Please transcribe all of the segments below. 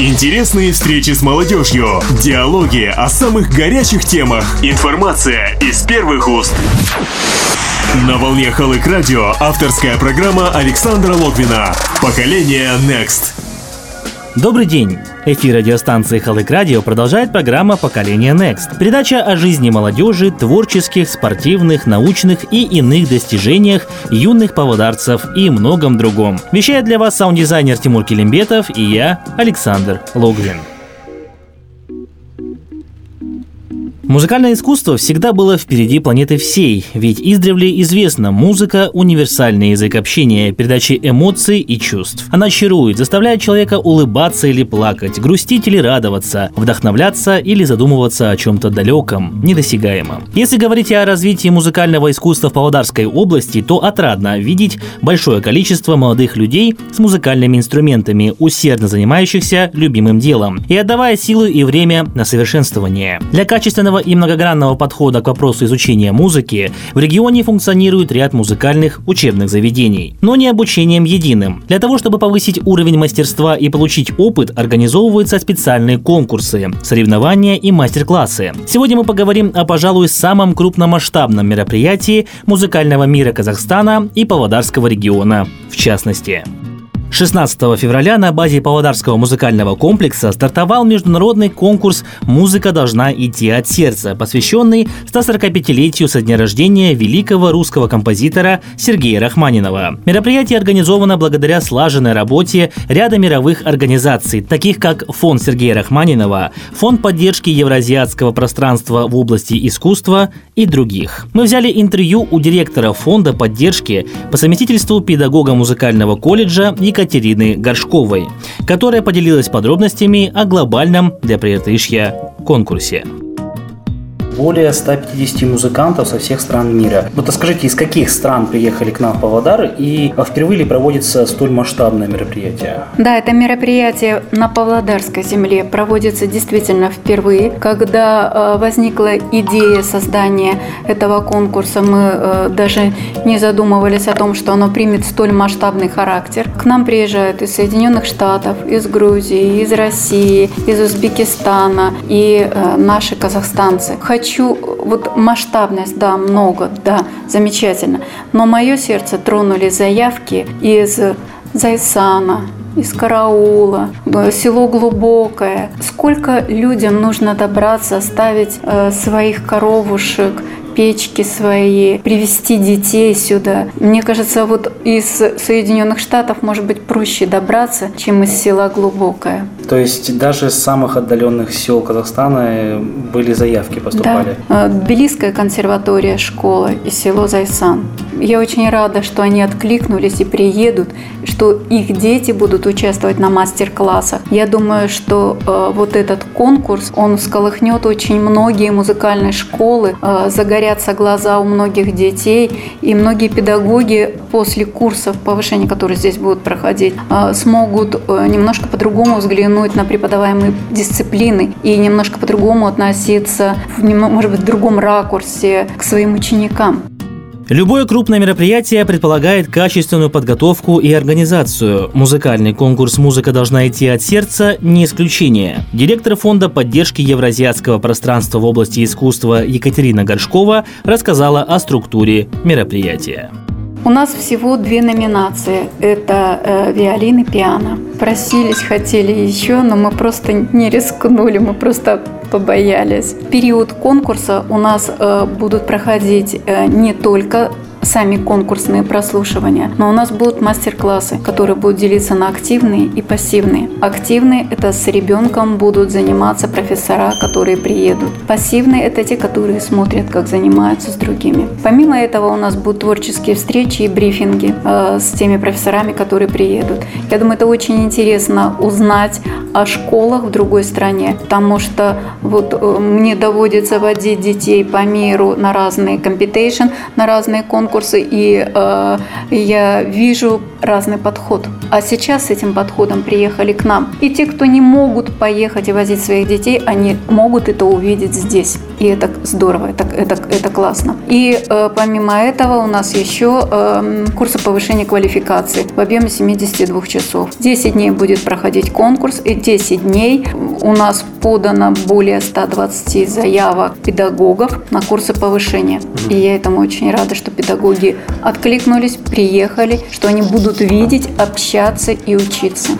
Интересные встречи с молодежью, диалоги о самых горячих темах, информация из первых уст. На волне Халык Радио авторская программа Александра Логвина «Поколение Next». Добрый день! Эфир радиостанции Халык Радио продолжает программа «Поколение Next». Передача о жизни молодежи, творческих, спортивных, научных и иных достижениях юных поводарцев и многом другом. Вещает для вас саунд-дизайнер Тимур Килимбетов и я, Александр Логвин. Музыкальное искусство всегда было впереди планеты всей, ведь издревле известно, музыка – универсальный язык общения, передачи эмоций и чувств. Она чарует, заставляет человека улыбаться или плакать, грустить или радоваться, вдохновляться или задумываться о чем-то далеком, недосягаемом. Если говорить о развитии музыкального искусства в Павлодарской области, то отрадно видеть большое количество молодых людей с музыкальными инструментами, усердно занимающихся любимым делом и отдавая силы и время на совершенствование. Для качественного и многогранного подхода к вопросу изучения музыки в регионе функционирует ряд музыкальных учебных заведений, но не обучением единым. Для того, чтобы повысить уровень мастерства и получить опыт, организовываются специальные конкурсы, соревнования и мастер-классы. Сегодня мы поговорим о, пожалуй, самом крупномасштабном мероприятии музыкального мира Казахстана и Павлодарского региона в частности. 16 февраля на базе Павлодарского музыкального комплекса стартовал международный конкурс «Музыка должна идти от сердца», посвященный 145-летию со дня рождения великого русского композитора Сергея Рахманинова. Мероприятие организовано благодаря слаженной работе ряда мировых организаций, таких как Фонд Сергея Рахманинова, Фонд поддержки евразиатского пространства в области искусства и других. Мы взяли интервью у директора Фонда поддержки по совместительству педагога музыкального колледжа и Екатерины Горшковой, которая поделилась подробностями о глобальном для Приятышья конкурсе более 150 музыкантов со всех стран мира. Вот скажите, из каких стран приехали к нам в Павлодар и впервые ли проводится столь масштабное мероприятие? Да, это мероприятие на Павлодарской земле проводится действительно впервые. Когда э, возникла идея создания этого конкурса, мы э, даже не задумывались о том, что оно примет столь масштабный характер. К нам приезжают из Соединенных Штатов, из Грузии, из России, из Узбекистана и наши казахстанцы. Хочу хочу вот масштабность, да, много, да, замечательно. Но мое сердце тронули заявки из Зайсана, из Караула, село Глубокое. Сколько людям нужно добраться, оставить э, своих коровушек, печки свои, привести детей сюда. Мне кажется, вот из Соединенных Штатов может быть проще добраться, чем из села Глубокое. То есть даже с самых отдаленных сел Казахстана были заявки поступали? Да. Тбилисская консерватория, школа и село Зайсан. Я очень рада, что они откликнулись и приедут, что их дети будут участвовать на мастер-классах. Я думаю, что э, вот этот конкурс, он всколыхнет очень многие музыкальные школы, э, загорятся глаза у многих детей, и многие педагоги после курсов повышения, которые здесь будут проходить, э, смогут э, немножко по-другому взглянуть на преподаваемые дисциплины и немножко по-другому относиться, в, может быть, в другом ракурсе к своим ученикам. Любое крупное мероприятие предполагает качественную подготовку и организацию. Музыкальный конкурс «Музыка должна идти от сердца» – не исключение. Директор фонда поддержки евразиатского пространства в области искусства Екатерина Горшкова рассказала о структуре мероприятия. У нас всего две номинации. Это э, виолин и пиано. Просились, хотели еще, но мы просто не рискнули, мы просто побоялись. В период конкурса у нас э, будут проходить э, не только сами конкурсные прослушивания, но у нас будут мастер-классы, которые будут делиться на активные и пассивные. Активные – это с ребенком будут заниматься профессора, которые приедут. Пассивные – это те, которые смотрят, как занимаются с другими. Помимо этого у нас будут творческие встречи и брифинги э, с теми профессорами, которые приедут. Я думаю, это очень интересно узнать о школах в другой стране, потому что вот э, мне доводится водить детей по миру на разные competition, на разные конкурсы, конкурсы, и э, я вижу разный подход. А сейчас с этим подходом приехали к нам. И те, кто не могут поехать и возить своих детей, они могут это увидеть здесь. И это здорово, это, это, это классно. И э, помимо этого у нас еще э, курсы повышения квалификации в объеме 72 часов. 10 дней будет проходить конкурс, и 10 дней у нас подано более 120 заявок педагогов на курсы повышения. И я этому очень рада, что педагоги откликнулись, приехали, что они будут видеть, общаться и учиться.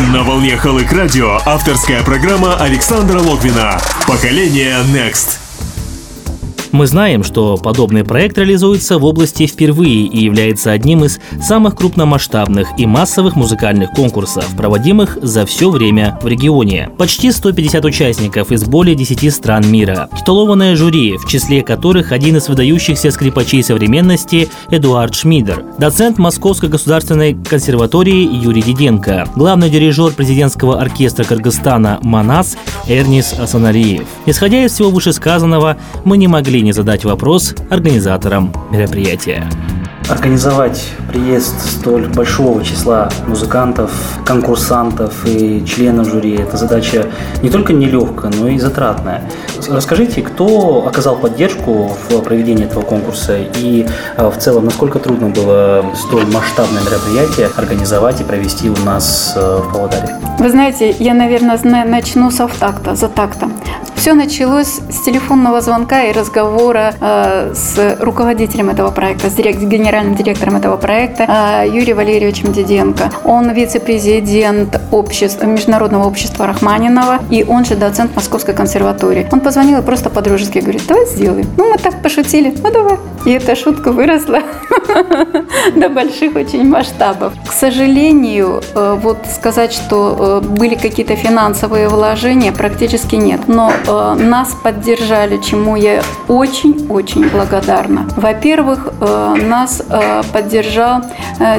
На волне Халык Радио авторская программа Александра Логвина «Поколение Next». Мы знаем, что подобный проект реализуется в области впервые и является одним из самых крупномасштабных и массовых музыкальных конкурсов, проводимых за все время в регионе. Почти 150 участников из более 10 стран мира. Титулованное жюри, в числе которых один из выдающихся скрипачей современности Эдуард Шмидер, доцент Московской государственной консерватории Юрий Диденко, главный дирижер президентского оркестра Кыргызстана Манас Эрнис Асанариев. Исходя из всего вышесказанного, мы не могли могли не задать вопрос организаторам мероприятия. Организовать приезд столь большого числа музыкантов, конкурсантов и членов жюри – это задача не только нелегкая, но и затратная. Расскажите, кто оказал поддержку в проведении этого конкурса и э, в целом, насколько трудно было столь масштабное мероприятие организовать и провести у нас э, в Павлодаре? Вы знаете, я, наверное, начну с автакта, за такта. Все началось с телефонного звонка и разговора э, с руководителем этого проекта, с генеральным директором этого проекта э, Юрием Валерьевичем Диденко. Он вице-президент общества, Международного общества Рахманинова и он же доцент Московской консерватории. Он позвонил и просто по-дружески говорит, давай сделаем. Ну, мы так пошутили, ну давай. И эта шутка выросла до больших очень масштабов. К сожалению, э, вот сказать, что э, были какие-то финансовые вложения, практически нет. Но э, нас поддержали, чему я очень-очень благодарна. Во-первых, нас поддержал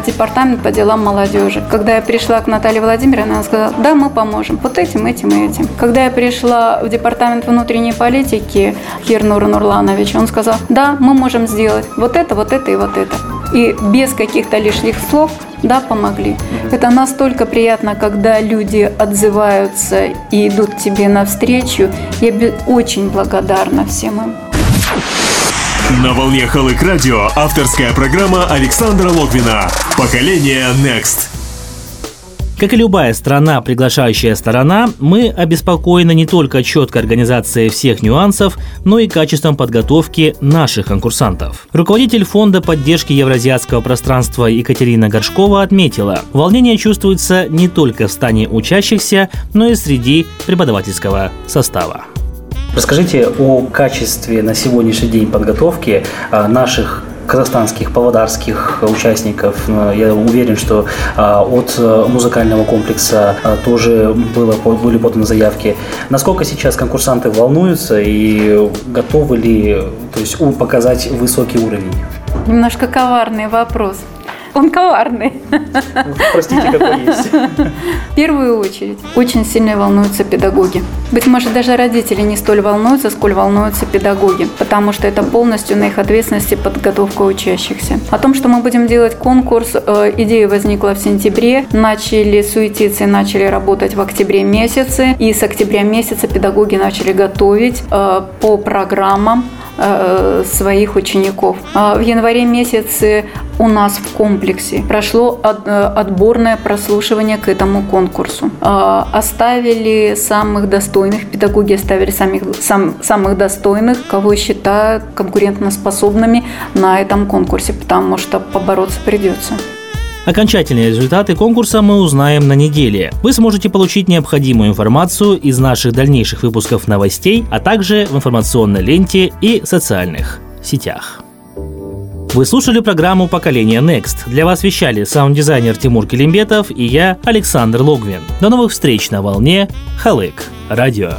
департамент по делам молодежи. Когда я пришла к Наталье Владимировне, она сказала, да, мы поможем вот этим, этим и этим. Когда я пришла в департамент внутренней политики Кирнур Нурланович, он сказал, да, мы можем сделать вот это, вот это и вот это. И без каких-то лишних слов да, помогли. Это настолько приятно, когда люди отзываются и идут тебе навстречу. Я очень благодарна всем им. На волне Халык Радио авторская программа Александра Логвина «Поколение Next». Как и любая страна, приглашающая сторона, мы обеспокоены не только четкой организацией всех нюансов, но и качеством подготовки наших конкурсантов. Руководитель фонда поддержки евразиатского пространства Екатерина Горшкова отметила, волнение чувствуется не только в стане учащихся, но и среди преподавательского состава. Расскажите о качестве на сегодняшний день подготовки а, наших казахстанских, павлодарских участников. Я уверен, что а, от э, музыкального комплекса тоже было, были поданы заявки. Насколько сейчас конкурсанты волнуются и готовы ли то есть, показать высокий уровень? Немножко коварный вопрос. Он коварный. Простите, какой есть. В первую очередь, очень сильно волнуются педагоги. Быть может, даже родители не столь волнуются, сколь волнуются педагоги, потому что это полностью на их ответственности подготовка учащихся. О том, что мы будем делать конкурс, э, идея возникла в сентябре, начали суетиться и начали работать в октябре месяце, и с октября месяца педагоги начали готовить э, по программам своих учеников. А в январе месяце у нас в комплексе прошло э, отборное прослушивание к этому конкурсу. А, оставили самых достойных, педагоги оставили самих, сам, самых достойных, кого считают конкурентоспособными на этом конкурсе, потому что побороться придется. Окончательные результаты конкурса мы узнаем на неделе. Вы сможете получить необходимую информацию из наших дальнейших выпусков новостей, а также в информационной ленте и социальных сетях. Вы слушали программу «Поколение Next». Для вас вещали саунд-дизайнер Тимур Келимбетов и я, Александр Логвин. До новых встреч на волне. Халык. Радио.